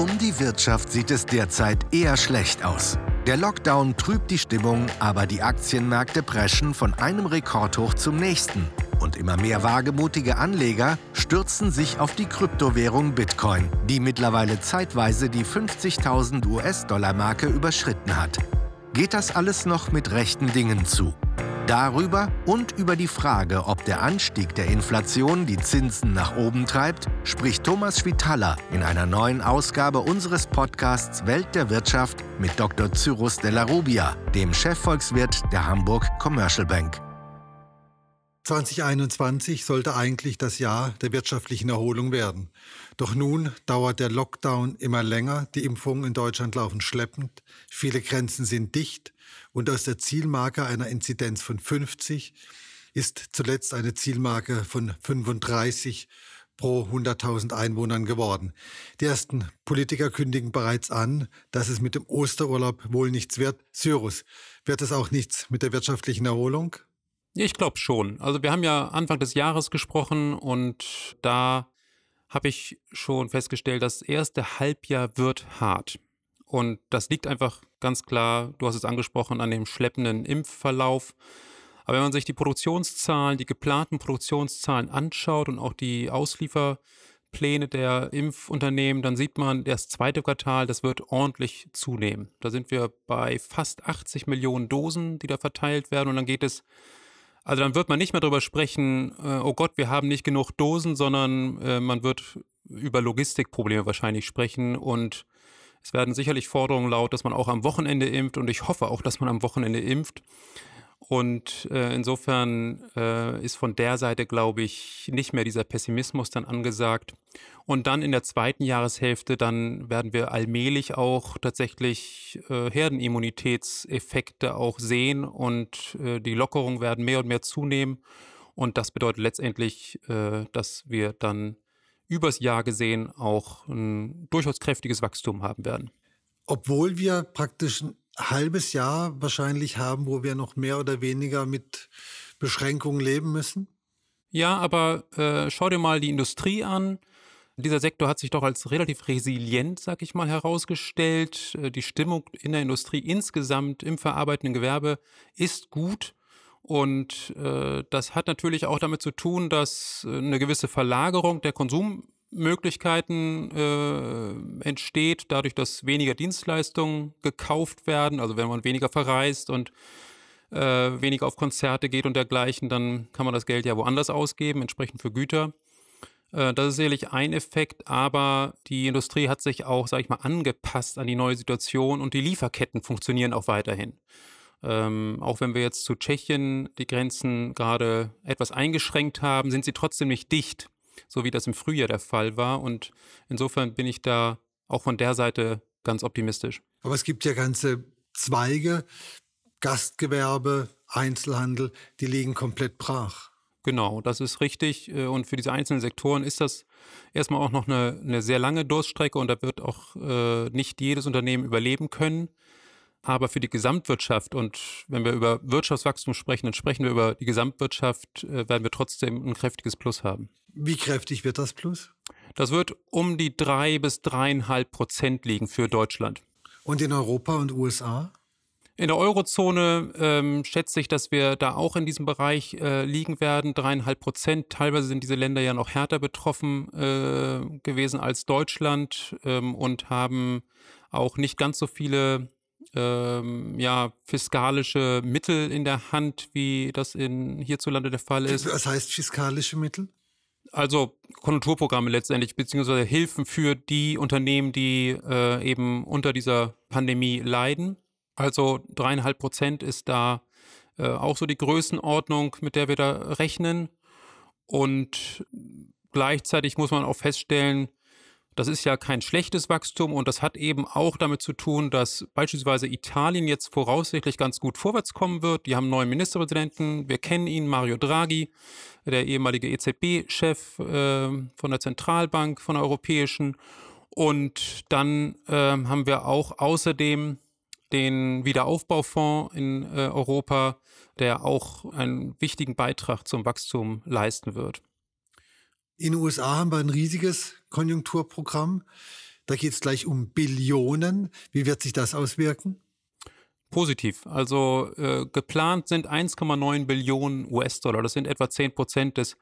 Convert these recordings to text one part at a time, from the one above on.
Um die Wirtschaft sieht es derzeit eher schlecht aus. Der Lockdown trübt die Stimmung, aber die Aktienmärkte preschen von einem Rekordhoch zum nächsten. Und immer mehr wagemutige Anleger stürzen sich auf die Kryptowährung Bitcoin, die mittlerweile zeitweise die 50.000 US-Dollar-Marke überschritten hat. Geht das alles noch mit rechten Dingen zu? Darüber und über die Frage, ob der Anstieg der Inflation die Zinsen nach oben treibt, spricht Thomas Schwitaler in einer neuen Ausgabe unseres Podcasts Welt der Wirtschaft mit Dr. Cyrus Della Rubia, dem Chefvolkswirt der Hamburg Commercial Bank. 2021 sollte eigentlich das Jahr der wirtschaftlichen Erholung werden. Doch nun dauert der Lockdown immer länger, die Impfungen in Deutschland laufen schleppend, viele Grenzen sind dicht und aus der Zielmarke einer Inzidenz von 50 ist zuletzt eine Zielmarke von 35 pro 100.000 Einwohnern geworden. Die ersten Politiker kündigen bereits an, dass es mit dem Osterurlaub wohl nichts wird. Cyrus, wird es auch nichts mit der wirtschaftlichen Erholung? Ich glaube schon. Also wir haben ja Anfang des Jahres gesprochen und da habe ich schon festgestellt, das erste Halbjahr wird hart. Und das liegt einfach ganz klar, du hast es angesprochen, an dem schleppenden Impfverlauf. Aber wenn man sich die Produktionszahlen, die geplanten Produktionszahlen anschaut und auch die Auslieferpläne der Impfunternehmen, dann sieht man, das zweite Quartal, das wird ordentlich zunehmen. Da sind wir bei fast 80 Millionen Dosen, die da verteilt werden. Und dann geht es also dann wird man nicht mehr darüber sprechen, äh, oh Gott, wir haben nicht genug Dosen, sondern äh, man wird über Logistikprobleme wahrscheinlich sprechen und es werden sicherlich Forderungen laut, dass man auch am Wochenende impft und ich hoffe auch, dass man am Wochenende impft. Und äh, insofern äh, ist von der Seite, glaube ich, nicht mehr dieser Pessimismus dann angesagt. Und dann in der zweiten Jahreshälfte, dann werden wir allmählich auch tatsächlich äh, Herdenimmunitätseffekte auch sehen und äh, die Lockerungen werden mehr und mehr zunehmen. Und das bedeutet letztendlich, äh, dass wir dann übers Jahr gesehen auch ein durchaus kräftiges Wachstum haben werden. Obwohl wir praktisch halbes Jahr wahrscheinlich haben, wo wir noch mehr oder weniger mit Beschränkungen leben müssen? Ja, aber äh, schau dir mal die Industrie an. Dieser Sektor hat sich doch als relativ resilient, sag ich mal, herausgestellt. Äh, die Stimmung in der Industrie insgesamt im verarbeitenden Gewerbe ist gut. Und äh, das hat natürlich auch damit zu tun, dass äh, eine gewisse Verlagerung der Konsum Möglichkeiten äh, entsteht, dadurch, dass weniger Dienstleistungen gekauft werden. Also wenn man weniger verreist und äh, weniger auf Konzerte geht und dergleichen, dann kann man das Geld ja woanders ausgeben, entsprechend für Güter. Äh, das ist sicherlich ein Effekt, aber die Industrie hat sich auch, sag ich mal, angepasst an die neue Situation und die Lieferketten funktionieren auch weiterhin. Ähm, auch wenn wir jetzt zu Tschechien die Grenzen gerade etwas eingeschränkt haben, sind sie trotzdem nicht dicht so wie das im Frühjahr der Fall war. Und insofern bin ich da auch von der Seite ganz optimistisch. Aber es gibt ja ganze Zweige, Gastgewerbe, Einzelhandel, die liegen komplett brach. Genau, das ist richtig. Äh, und für diese einzelnen Sektoren ist das erstmal auch noch eine, eine sehr lange Durststrecke und da wird auch äh, nicht jedes Unternehmen überleben können. Aber für die Gesamtwirtschaft und wenn wir über Wirtschaftswachstum sprechen, dann sprechen wir über die Gesamtwirtschaft, äh, werden wir trotzdem ein kräftiges Plus haben. Wie kräftig wird das Plus? Das wird um die drei bis dreieinhalb Prozent liegen für Deutschland. Und in Europa und USA? In der Eurozone ähm, schätze ich, dass wir da auch in diesem Bereich äh, liegen werden, dreieinhalb Prozent. Teilweise sind diese Länder ja noch härter betroffen äh, gewesen als Deutschland ähm, und haben auch nicht ganz so viele ähm, ja, fiskalische Mittel in der Hand, wie das in hierzulande der Fall ist. Was heißt fiskalische Mittel? Also Konjunkturprogramme letztendlich, beziehungsweise Hilfen für die Unternehmen, die äh, eben unter dieser Pandemie leiden. Also dreieinhalb Prozent ist da äh, auch so die Größenordnung, mit der wir da rechnen. Und gleichzeitig muss man auch feststellen, das ist ja kein schlechtes Wachstum und das hat eben auch damit zu tun, dass beispielsweise Italien jetzt voraussichtlich ganz gut vorwärts kommen wird. Die haben einen neuen Ministerpräsidenten. Wir kennen ihn, Mario Draghi, der ehemalige EZB-Chef äh, von der Zentralbank, von der europäischen. Und dann äh, haben wir auch außerdem den Wiederaufbaufonds in äh, Europa, der auch einen wichtigen Beitrag zum Wachstum leisten wird. In den USA haben wir ein riesiges Konjunkturprogramm. Da geht es gleich um Billionen. Wie wird sich das auswirken? Positiv. Also äh, geplant sind 1,9 Billionen US-Dollar. Das sind etwa 10 Prozent des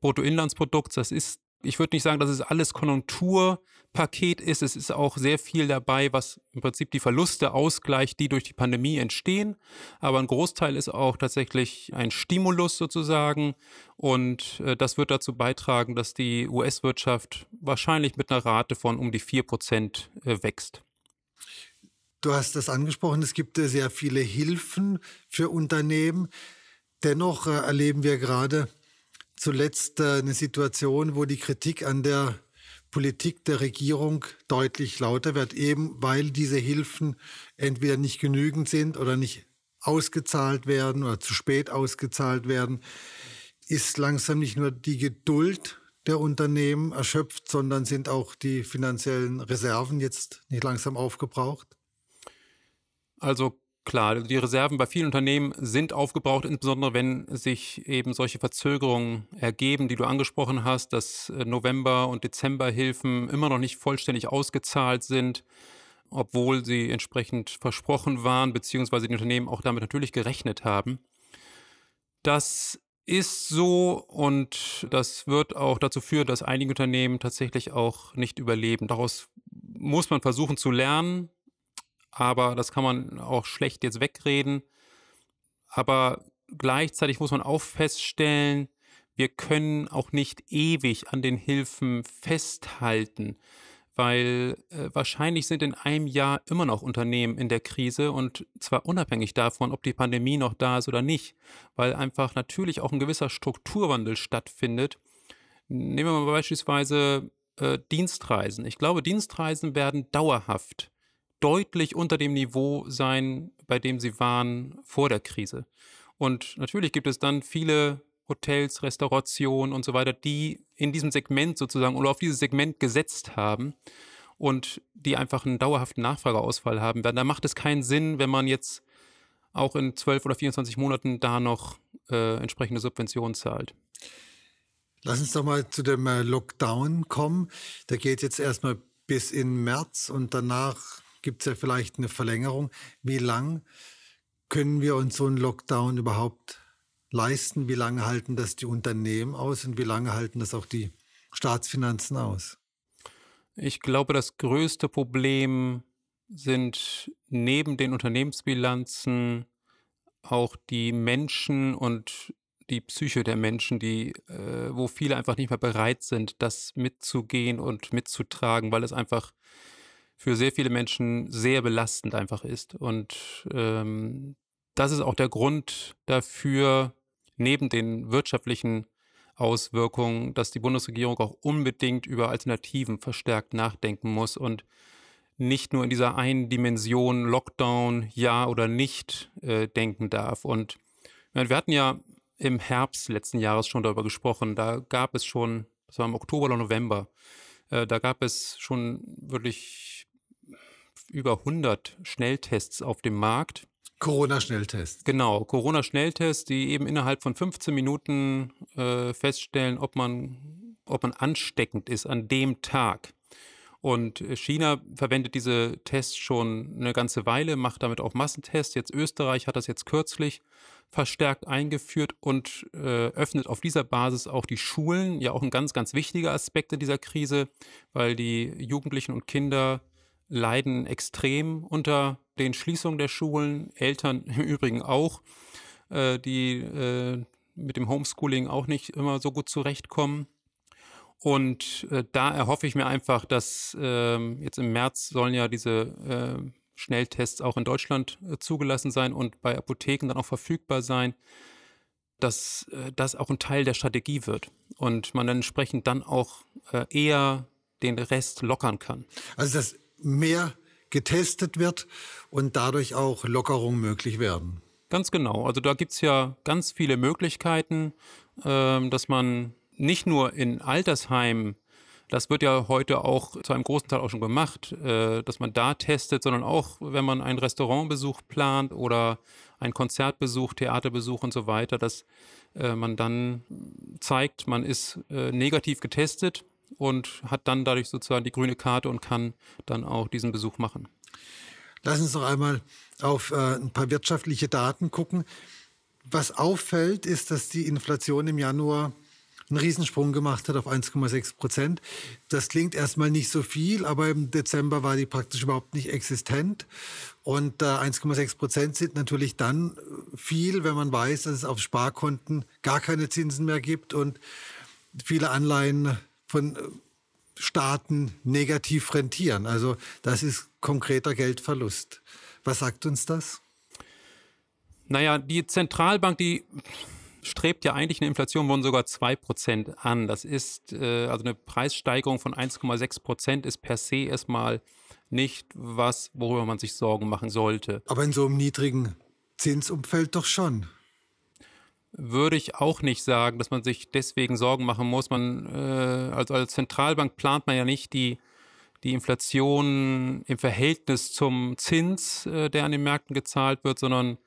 Bruttoinlandsprodukts. Das ist ich würde nicht sagen, dass es alles Konjunkturpaket ist. Es ist auch sehr viel dabei, was im Prinzip die Verluste ausgleicht, die durch die Pandemie entstehen. Aber ein Großteil ist auch tatsächlich ein Stimulus sozusagen. Und äh, das wird dazu beitragen, dass die US-Wirtschaft wahrscheinlich mit einer Rate von um die 4 Prozent äh, wächst. Du hast das angesprochen, es gibt äh, sehr viele Hilfen für Unternehmen. Dennoch äh, erleben wir gerade zuletzt äh, eine Situation, wo die Kritik an der Politik der Regierung deutlich lauter wird, eben weil diese Hilfen entweder nicht genügend sind oder nicht ausgezahlt werden oder zu spät ausgezahlt werden, ist langsam nicht nur die Geduld der Unternehmen erschöpft, sondern sind auch die finanziellen Reserven jetzt nicht langsam aufgebraucht? Also Klar, die Reserven bei vielen Unternehmen sind aufgebraucht, insbesondere wenn sich eben solche Verzögerungen ergeben, die du angesprochen hast, dass äh, November- und Dezemberhilfen immer noch nicht vollständig ausgezahlt sind, obwohl sie entsprechend versprochen waren, beziehungsweise die Unternehmen auch damit natürlich gerechnet haben. Das ist so und das wird auch dazu führen, dass einige Unternehmen tatsächlich auch nicht überleben. Daraus muss man versuchen zu lernen aber das kann man auch schlecht jetzt wegreden. Aber gleichzeitig muss man auch feststellen, wir können auch nicht ewig an den Hilfen festhalten, weil äh, wahrscheinlich sind in einem Jahr immer noch Unternehmen in der Krise und zwar unabhängig davon, ob die Pandemie noch da ist oder nicht, weil einfach natürlich auch ein gewisser Strukturwandel stattfindet. Nehmen wir mal beispielsweise äh, Dienstreisen. Ich glaube, Dienstreisen werden dauerhaft deutlich unter dem Niveau sein, bei dem sie waren vor der Krise. Und natürlich gibt es dann viele Hotels, Restaurationen und so weiter, die in diesem Segment sozusagen oder auf dieses Segment gesetzt haben und die einfach einen dauerhaften Nachfrageausfall haben werden. Da macht es keinen Sinn, wenn man jetzt auch in 12 oder 24 Monaten da noch äh, entsprechende Subventionen zahlt. Lass uns doch mal zu dem äh, Lockdown kommen. Der geht jetzt erstmal bis in März und danach gibt es ja vielleicht eine Verlängerung. Wie lang können wir uns so einen Lockdown überhaupt leisten? Wie lange halten das die Unternehmen aus und wie lange halten das auch die Staatsfinanzen aus? Ich glaube, das größte Problem sind neben den Unternehmensbilanzen auch die Menschen und die Psyche der Menschen, die, äh, wo viele einfach nicht mehr bereit sind, das mitzugehen und mitzutragen, weil es einfach für sehr viele Menschen sehr belastend einfach ist. Und ähm, das ist auch der Grund dafür, neben den wirtschaftlichen Auswirkungen, dass die Bundesregierung auch unbedingt über Alternativen verstärkt nachdenken muss und nicht nur in dieser einen Dimension Lockdown, ja oder nicht äh, denken darf. Und wir hatten ja im Herbst letzten Jahres schon darüber gesprochen. Da gab es schon, das war im Oktober oder November, äh, da gab es schon wirklich über 100 Schnelltests auf dem Markt. Corona-Schnelltests. Genau, Corona-Schnelltests, die eben innerhalb von 15 Minuten äh, feststellen, ob man, ob man ansteckend ist an dem Tag. Und China verwendet diese Tests schon eine ganze Weile, macht damit auch Massentests. Jetzt Österreich hat das jetzt kürzlich verstärkt eingeführt und äh, öffnet auf dieser Basis auch die Schulen. Ja, auch ein ganz, ganz wichtiger Aspekt in dieser Krise, weil die Jugendlichen und Kinder leiden extrem unter den Schließungen der Schulen, Eltern im Übrigen auch, äh, die äh, mit dem Homeschooling auch nicht immer so gut zurechtkommen. Und äh, da erhoffe ich mir einfach, dass ähm, jetzt im März sollen ja diese äh, Schnelltests auch in Deutschland äh, zugelassen sein und bei Apotheken dann auch verfügbar sein, dass äh, das auch ein Teil der Strategie wird und man dann entsprechend dann auch eher den Rest lockern kann. Also das mehr getestet wird und dadurch auch Lockerungen möglich werden. Ganz genau. Also da gibt es ja ganz viele Möglichkeiten, äh, dass man nicht nur in Altersheimen, das wird ja heute auch zu einem großen Teil auch schon gemacht, äh, dass man da testet, sondern auch, wenn man einen Restaurantbesuch plant oder einen Konzertbesuch, Theaterbesuch und so weiter, dass äh, man dann zeigt, man ist äh, negativ getestet und hat dann dadurch sozusagen die grüne Karte und kann dann auch diesen Besuch machen. Lass uns noch einmal auf ein paar wirtschaftliche Daten gucken. Was auffällt, ist, dass die Inflation im Januar einen Riesensprung gemacht hat auf 1,6 Prozent. Das klingt erstmal nicht so viel, aber im Dezember war die praktisch überhaupt nicht existent. Und äh, 1,6 Prozent sind natürlich dann viel, wenn man weiß, dass es auf Sparkonten gar keine Zinsen mehr gibt und viele Anleihen von äh, Staaten negativ rentieren. Also das ist konkreter Geldverlust. Was sagt uns das? Naja, die Zentralbank, die strebt ja eigentlich eine Inflation von sogar 2% an. Das ist äh, also eine Preissteigerung von 1,6% ist per se erstmal nicht was, worüber man sich Sorgen machen sollte. Aber in so einem niedrigen Zinsumfeld doch schon. Würde ich auch nicht sagen, dass man sich deswegen Sorgen machen muss. Man, äh, also als Zentralbank plant man ja nicht die, die Inflation im Verhältnis zum Zins, äh, der an den Märkten gezahlt wird, sondern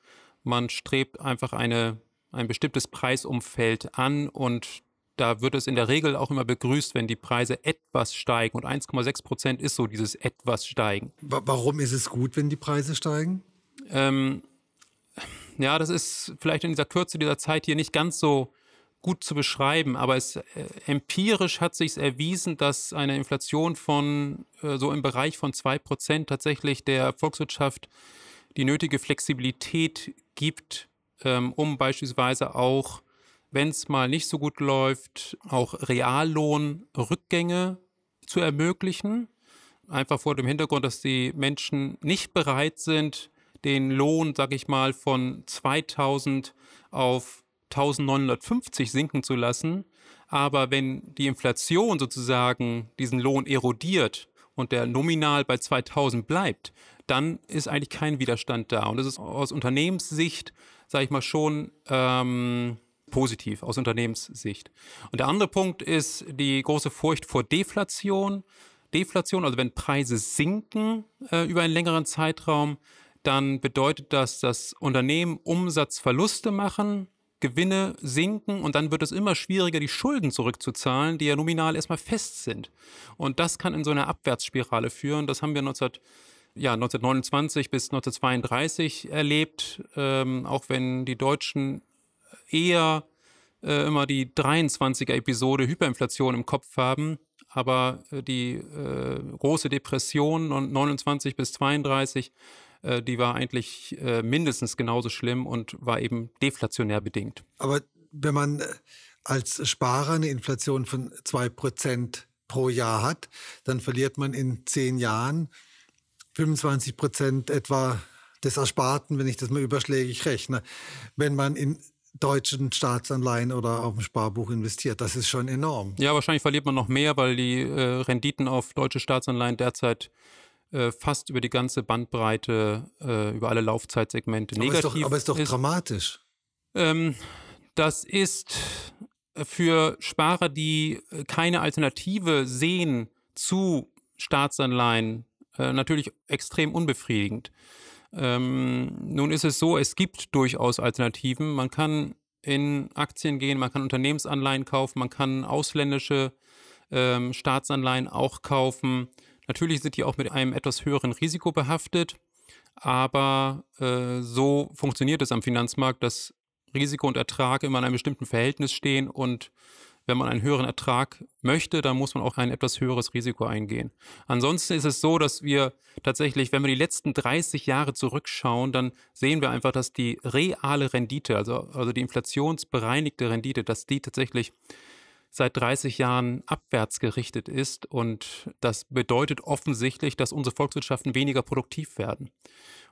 man strebt einfach eine ein bestimmtes Preisumfeld an und da wird es in der Regel auch immer begrüßt, wenn die Preise etwas steigen. Und 1,6 Prozent ist so dieses etwas steigen. Warum ist es gut, wenn die Preise steigen? Ähm, ja, das ist vielleicht in dieser Kürze dieser Zeit hier nicht ganz so gut zu beschreiben, aber es, äh, empirisch hat sich erwiesen, dass eine Inflation von äh, so im Bereich von 2 Prozent tatsächlich der Volkswirtschaft die nötige Flexibilität gibt, ähm, um beispielsweise auch, wenn es mal nicht so gut läuft, auch Reallohnrückgänge zu ermöglichen. Einfach vor dem Hintergrund, dass die Menschen nicht bereit sind, den Lohn, sag ich mal, von 2000 auf 1950 sinken zu lassen. Aber wenn die Inflation sozusagen diesen Lohn erodiert und der nominal bei 2000 bleibt, dann ist eigentlich kein Widerstand da. Und das ist aus Unternehmenssicht sage ich mal, schon ähm, positiv aus Unternehmenssicht. Und der andere Punkt ist die große Furcht vor Deflation. Deflation, also wenn Preise sinken äh, über einen längeren Zeitraum, dann bedeutet das, dass Unternehmen Umsatzverluste machen, Gewinne sinken und dann wird es immer schwieriger, die Schulden zurückzuzahlen, die ja nominal erstmal fest sind. Und das kann in so eine Abwärtsspirale führen. Das haben wir 19 ja, 1929 bis 1932 erlebt, ähm, auch wenn die Deutschen eher äh, immer die 23er-Episode Hyperinflation im Kopf haben. Aber äh, die äh, große Depression 29 bis 32, äh, die war eigentlich äh, mindestens genauso schlimm und war eben deflationär bedingt. Aber wenn man als Sparer eine Inflation von 2% pro Jahr hat, dann verliert man in zehn Jahren 25 Prozent etwa des Ersparten, wenn ich das mal überschlägig rechne, wenn man in deutschen Staatsanleihen oder auf dem Sparbuch investiert. Das ist schon enorm. Ja, wahrscheinlich verliert man noch mehr, weil die äh, Renditen auf deutsche Staatsanleihen derzeit äh, fast über die ganze Bandbreite, äh, über alle Laufzeitsegmente aber negativ ist. Doch, aber ist doch ist. dramatisch. Ähm, das ist für Sparer, die keine Alternative sehen zu Staatsanleihen, äh, natürlich extrem unbefriedigend. Ähm, nun ist es so, es gibt durchaus Alternativen. Man kann in Aktien gehen, man kann Unternehmensanleihen kaufen, man kann ausländische ähm, Staatsanleihen auch kaufen. Natürlich sind die auch mit einem etwas höheren Risiko behaftet, aber äh, so funktioniert es am Finanzmarkt, dass Risiko und Ertrag immer in einem bestimmten Verhältnis stehen und wenn man einen höheren Ertrag möchte, dann muss man auch ein etwas höheres Risiko eingehen. Ansonsten ist es so, dass wir tatsächlich, wenn wir die letzten 30 Jahre zurückschauen, dann sehen wir einfach, dass die reale Rendite, also, also die inflationsbereinigte Rendite, dass die tatsächlich seit 30 Jahren abwärts gerichtet ist. Und das bedeutet offensichtlich, dass unsere Volkswirtschaften weniger produktiv werden.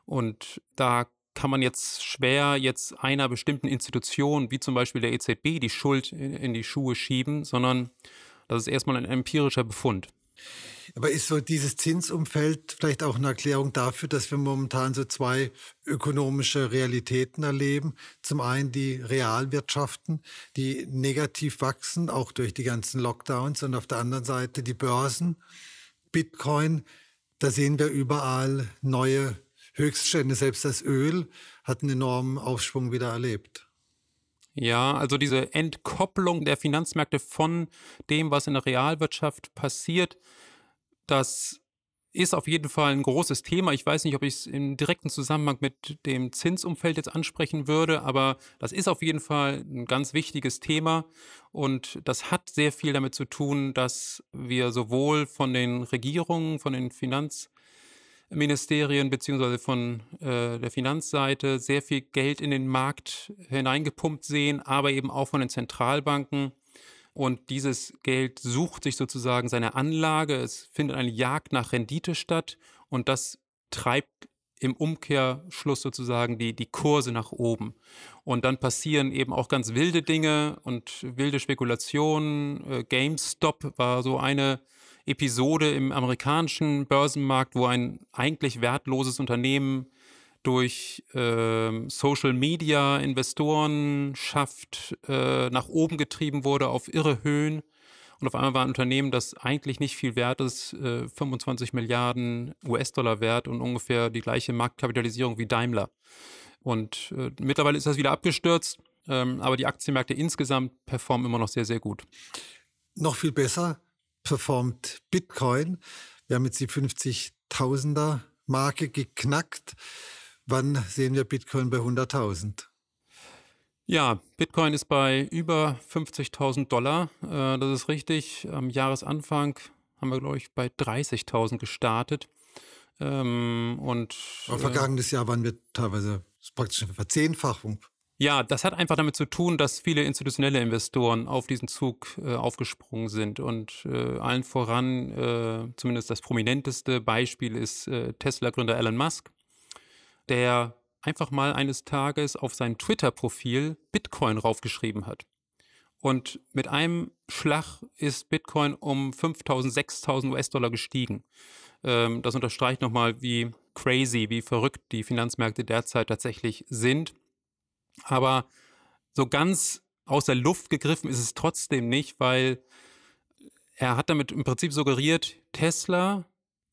Und da kann man jetzt schwer jetzt einer bestimmten Institution, wie zum Beispiel der EZB, die Schuld in, die Schuhe schieben, sondern das ist erstmal ein empirischer Befund. Aber ist so dieses Zinsumfeld vielleicht auch eine Erklärung dafür, dass wir momentan so zwei ökonomische Realitäten erleben? Zum einen die Realwirtschaften, die negativ wachsen, auch durch die ganzen Lockdowns, und auf der anderen Seite die Börsen, Bitcoin. Da sehen wir überall neue Höchststände, selbst das Öl hat einen enormen Aufschwung wieder erlebt. Ja, also diese Entkopplung der Finanzmärkte von dem, was in der Realwirtschaft passiert, das ist auf jeden Fall ein großes Thema. Ich weiß nicht, ob ich es im direkten Zusammenhang mit dem Zinsumfeld jetzt ansprechen würde, aber das ist auf jeden Fall ein ganz wichtiges Thema und das hat sehr viel damit zu tun, dass wir sowohl von den Regierungen, von den Finanzministerien beziehungsweise von äh, der Finanzseite sehr viel Geld in den Markt hineingepumpt sehen, aber eben auch von den Zentralbanken und dieses Geld sucht sich sozusagen seine Anlage. Es findet eine Jagd nach Rendite statt und das treibt im Umkehrschluss sozusagen die, die Kurse nach oben. Und dann passieren eben auch ganz wilde Dinge und wilde Spekulationen. Äh, GameStop war so eine Episode im amerikanischen Börsenmarkt, wo ein eigentlich wertloses Unternehmen durch äh, Social Media Investorenschaft äh, nach oben getrieben wurde auf irre Höhen. Und auf einmal war ein Unternehmen, das eigentlich nicht viel wert ist, äh, 25 Milliarden US-Dollar wert und ungefähr die gleiche Marktkapitalisierung wie Daimler. Und äh, mittlerweile ist das wieder abgestürzt, ähm, aber die Aktienmärkte insgesamt performen immer noch sehr, sehr gut. Noch viel besser performt Bitcoin. Wir haben jetzt die 50.000er Marke geknackt. Wann sehen wir Bitcoin bei 100.000? Ja, Bitcoin ist bei über 50.000 Dollar. Äh, das ist richtig. Am Jahresanfang haben wir, glaube ich, bei 30.000 gestartet. Ähm, und Aber vergangenes Jahr waren wir teilweise praktisch eine Verzehnfachung. Ja, das hat einfach damit zu tun, dass viele institutionelle Investoren auf diesen Zug äh, aufgesprungen sind. Und äh, allen voran, äh, zumindest das prominenteste Beispiel ist äh, Tesla-Gründer Elon Musk der einfach mal eines Tages auf sein Twitter-Profil Bitcoin raufgeschrieben hat. Und mit einem Schlag ist Bitcoin um 5000, 6000 US-Dollar gestiegen. Ähm, das unterstreicht nochmal, wie crazy, wie verrückt die Finanzmärkte derzeit tatsächlich sind. Aber so ganz aus der Luft gegriffen ist es trotzdem nicht, weil er hat damit im Prinzip suggeriert, Tesla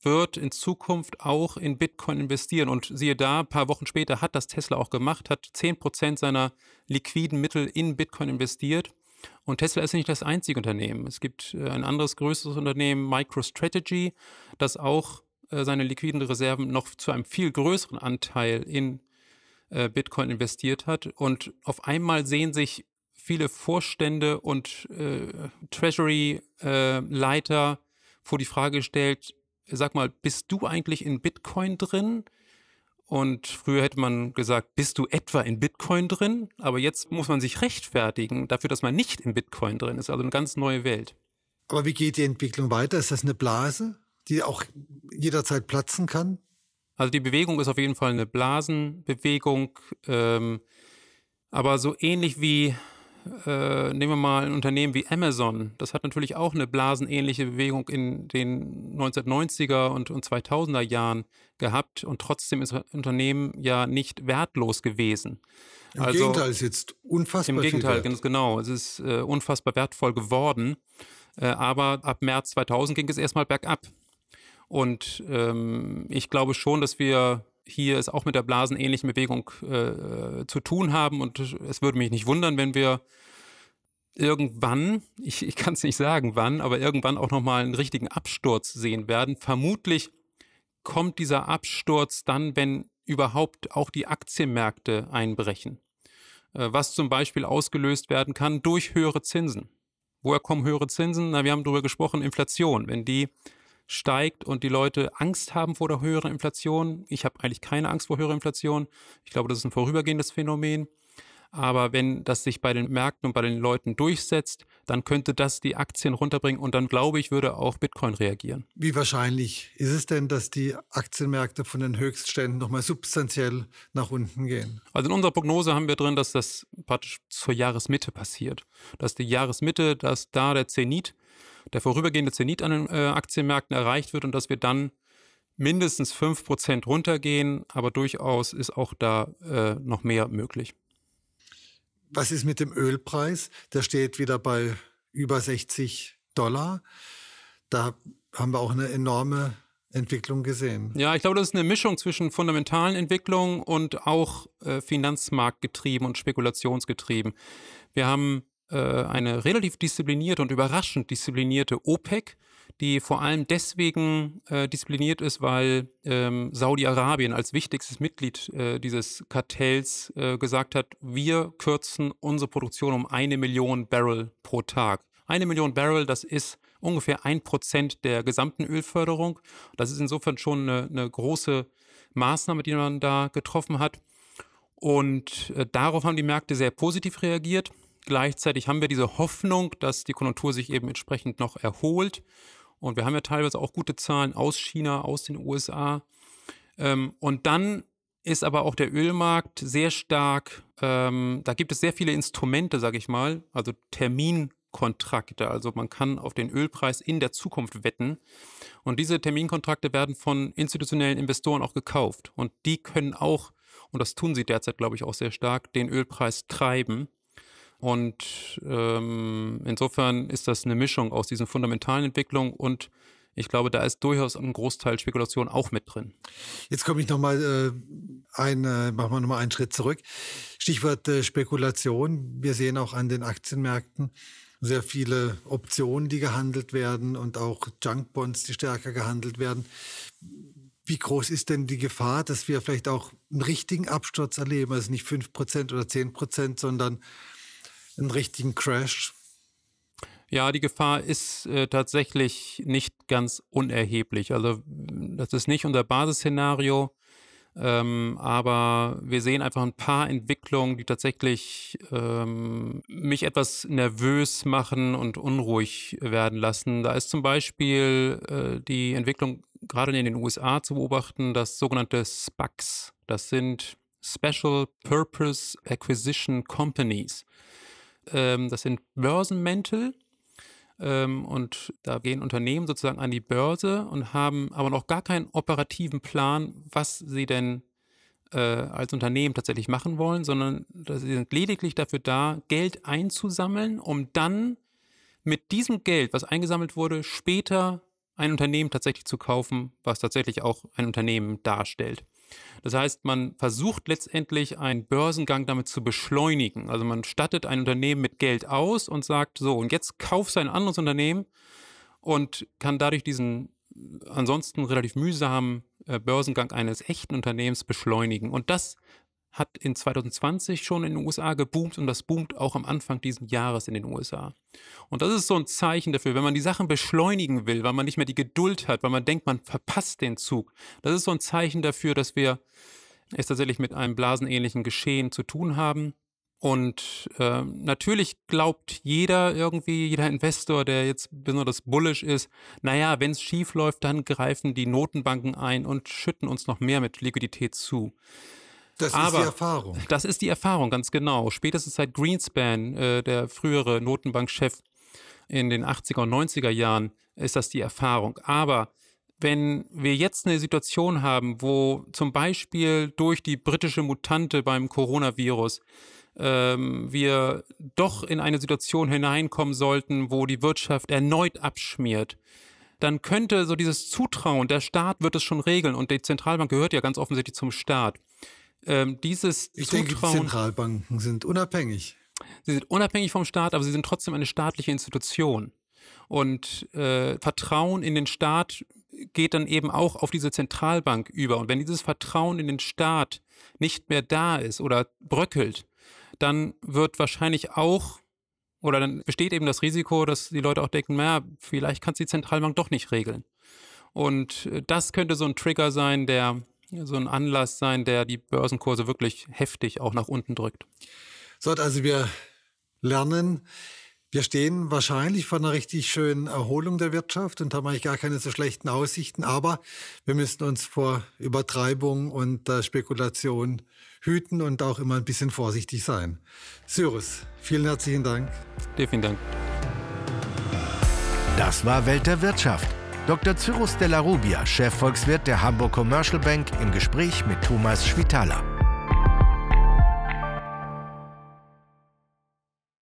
wird in Zukunft auch in Bitcoin investieren. Und siehe da, ein paar Wochen später hat das Tesla auch gemacht, hat 10% seiner liquiden Mittel in Bitcoin investiert. Und Tesla ist nicht das einzige Unternehmen. Es gibt äh, ein anderes größeres Unternehmen, MicroStrategy, das auch äh, seine liquiden Reserven noch zu einem viel größeren Anteil in äh, Bitcoin investiert hat. Und auf einmal sehen sich viele Vorstände und Treasury-Leiter vor die Frage gestellt, sag mal, bist du eigentlich in Bitcoin drin? Und früher hätte man gesagt, bist du etwa in Bitcoin drin? Aber jetzt muss man sich rechtfertigen dafür, dass man nicht in Bitcoin drin ist. Also eine ganz neue Welt. Aber wie geht die Entwicklung weiter? Ist das eine Blase, die auch jederzeit platzen kann? Also die Bewegung ist auf jeden Fall eine Blasenbewegung. Ähm, aber so ähnlich wie äh, nehmen wir mal ein Unternehmen wie Amazon. Das hat natürlich auch eine blasenähnliche Bewegung in den 1990er und, und 2000er Jahren gehabt und trotzdem ist das Unternehmen ja nicht wertlos gewesen. Im also, Gegenteil, es ist jetzt unfassbar. Im Gegenteil, ganz genau. Es ist äh, unfassbar wertvoll geworden. Äh, aber ab März 2000 ging es erstmal bergab. Und ähm, ich glaube schon, dass wir hier es auch mit der blasenähnlichen Bewegung äh, zu tun haben. Und es würde mich nicht wundern, wenn wir irgendwann, ich, ich kann es nicht sagen wann, aber irgendwann auch nochmal einen richtigen Absturz sehen werden. Vermutlich kommt dieser Absturz dann, wenn überhaupt auch die Aktienmärkte einbrechen. Äh, was zum Beispiel ausgelöst werden kann durch höhere Zinsen. Woher kommen höhere Zinsen? Na, wir haben darüber gesprochen, Inflation. Wenn die steigt und die Leute Angst haben vor der höheren Inflation. Ich habe eigentlich keine Angst vor höherer Inflation. Ich glaube, das ist ein vorübergehendes Phänomen. Aber wenn das sich bei den Märkten und bei den Leuten durchsetzt, dann könnte das die Aktien runterbringen und dann glaube ich, würde auch Bitcoin reagieren. Wie wahrscheinlich ist es denn, dass die Aktienmärkte von den Höchstständen nochmal substanziell nach unten gehen? Also in unserer Prognose haben wir drin, dass das praktisch zur Jahresmitte passiert. Dass die Jahresmitte, dass da der Zenit der vorübergehende Zenit an den äh, Aktienmärkten erreicht wird und dass wir dann mindestens 5% runtergehen, aber durchaus ist auch da äh, noch mehr möglich. Was ist mit dem Ölpreis? Der steht wieder bei über 60 Dollar. Da haben wir auch eine enorme Entwicklung gesehen. Ja, ich glaube, das ist eine Mischung zwischen fundamentalen Entwicklungen und auch äh, Finanzmarktgetrieben und spekulationsgetrieben. Wir haben eine relativ disziplinierte und überraschend disziplinierte OPEC, die vor allem deswegen äh, diszipliniert ist, weil ähm, Saudi-Arabien als wichtigstes Mitglied äh, dieses Kartells äh, gesagt hat, wir kürzen unsere Produktion um eine Million Barrel pro Tag. Eine Million Barrel, das ist ungefähr ein Prozent der gesamten Ölförderung. Das ist insofern schon eine, eine große Maßnahme, die man da getroffen hat. Und äh, darauf haben die Märkte sehr positiv reagiert. Gleichzeitig haben wir diese Hoffnung, dass die Konjunktur sich eben entsprechend noch erholt. Und wir haben ja teilweise auch gute Zahlen aus China, aus den USA. Ähm, und dann ist aber auch der Ölmarkt sehr stark, ähm, da gibt es sehr viele Instrumente, sage ich mal, also Termin Kontrakte. Also man kann auf den Ölpreis in der Zukunft wetten. Und diese Terminkontrakte werden von institutionellen Investoren auch gekauft. Und die können auch, und das tun sie derzeit, glaube ich, auch sehr stark, den Ölpreis treiben. Und ähm, insofern ist das eine Mischung aus diesen fundamentalen Entwicklungen und ich glaube, da ist durchaus ein Großteil Spekulation auch mit drin. Jetzt komme ich nochmal äh, ein, äh, machen wir nochmal einen Schritt zurück. Stichwort äh, Spekulation. Wir sehen auch an den Aktienmärkten, sehr viele Optionen, die gehandelt werden und auch Junkbonds, die stärker gehandelt werden. Wie groß ist denn die Gefahr, dass wir vielleicht auch einen richtigen Absturz erleben? Also nicht 5% oder 10%, sondern einen richtigen Crash? Ja, die Gefahr ist äh, tatsächlich nicht ganz unerheblich. Also das ist nicht unser Basisszenario. Ähm, aber wir sehen einfach ein paar Entwicklungen, die tatsächlich ähm, mich etwas nervös machen und unruhig werden lassen. Da ist zum Beispiel äh, die Entwicklung gerade in den USA zu beobachten, das sogenannte SPACs. Das sind Special Purpose Acquisition Companies. Ähm, das sind Börsenmäntel, ähm, und da gehen Unternehmen sozusagen an die Börse und haben aber noch gar keinen operativen Plan, was sie denn äh, als Unternehmen tatsächlich machen wollen, sondern sie sind lediglich dafür da, Geld einzusammeln, um dann mit diesem Geld, was eingesammelt wurde, später ein Unternehmen tatsächlich zu kaufen, was tatsächlich auch ein Unternehmen darstellt. Das heißt, man versucht letztendlich einen Börsengang damit zu beschleunigen. Also man stattet ein Unternehmen mit Geld aus und sagt, so, und jetzt kaufst du ein anderes Unternehmen und kann dadurch diesen ansonsten relativ mühsamen äh, Börsengang eines echten Unternehmens beschleunigen. Und das hat in 2020 schon in den USA geboomt und das boomt auch am Anfang dieses Jahres in den USA. Und das ist so ein Zeichen dafür, wenn man die Sachen beschleunigen will, weil man nicht mehr die Geduld hat, weil man denkt, man verpasst den Zug. Das ist so ein Zeichen dafür, dass wir es tatsächlich mit einem blasenähnlichen Geschehen zu tun haben. Und äh, natürlich glaubt jeder irgendwie, jeder Investor, der jetzt besonders bullish ist, naja, wenn es schief läuft, dann greifen die Notenbanken ein und schütten uns noch mehr mit Liquidität zu. Das Aber ist die Erfahrung. Das ist die Erfahrung, ganz genau. Spätestens seit Greenspan, äh, der frühere Notenbankchef in den 80er und 90er Jahren, ist das die Erfahrung. Aber wenn wir jetzt eine Situation haben, wo zum Beispiel durch die britische Mutante beim Coronavirus ähm, wir doch in eine Situation hineinkommen sollten, wo die Wirtschaft erneut abschmiert, dann könnte so dieses Zutrauen, der Staat wird es schon regeln und die Zentralbank gehört ja ganz offensichtlich zum Staat ähm, dieses ich Zutrauen. denke, die Zentralbanken sind unabhängig. Sie sind unabhängig vom Staat, aber sie sind trotzdem eine staatliche Institution. Und äh, Vertrauen in den Staat geht dann eben auch auf diese Zentralbank über. Und wenn dieses Vertrauen in den Staat nicht mehr da ist oder bröckelt, dann wird wahrscheinlich auch oder dann besteht eben das Risiko, dass die Leute auch denken, naja, vielleicht kann es die Zentralbank doch nicht regeln. Und äh, das könnte so ein Trigger sein, der so ein Anlass sein, der die Börsenkurse wirklich heftig auch nach unten drückt. So, also wir lernen, wir stehen wahrscheinlich vor einer richtig schönen Erholung der Wirtschaft und haben eigentlich gar keine so schlechten Aussichten, aber wir müssen uns vor Übertreibung und äh, Spekulation hüten und auch immer ein bisschen vorsichtig sein. Cyrus, vielen herzlichen Dank. Dir vielen Dank. Das war Welt der Wirtschaft Dr. Cyrus Della Rubia, Chefvolkswirt der Hamburg Commercial Bank, im Gespräch mit Thomas Schwitaler.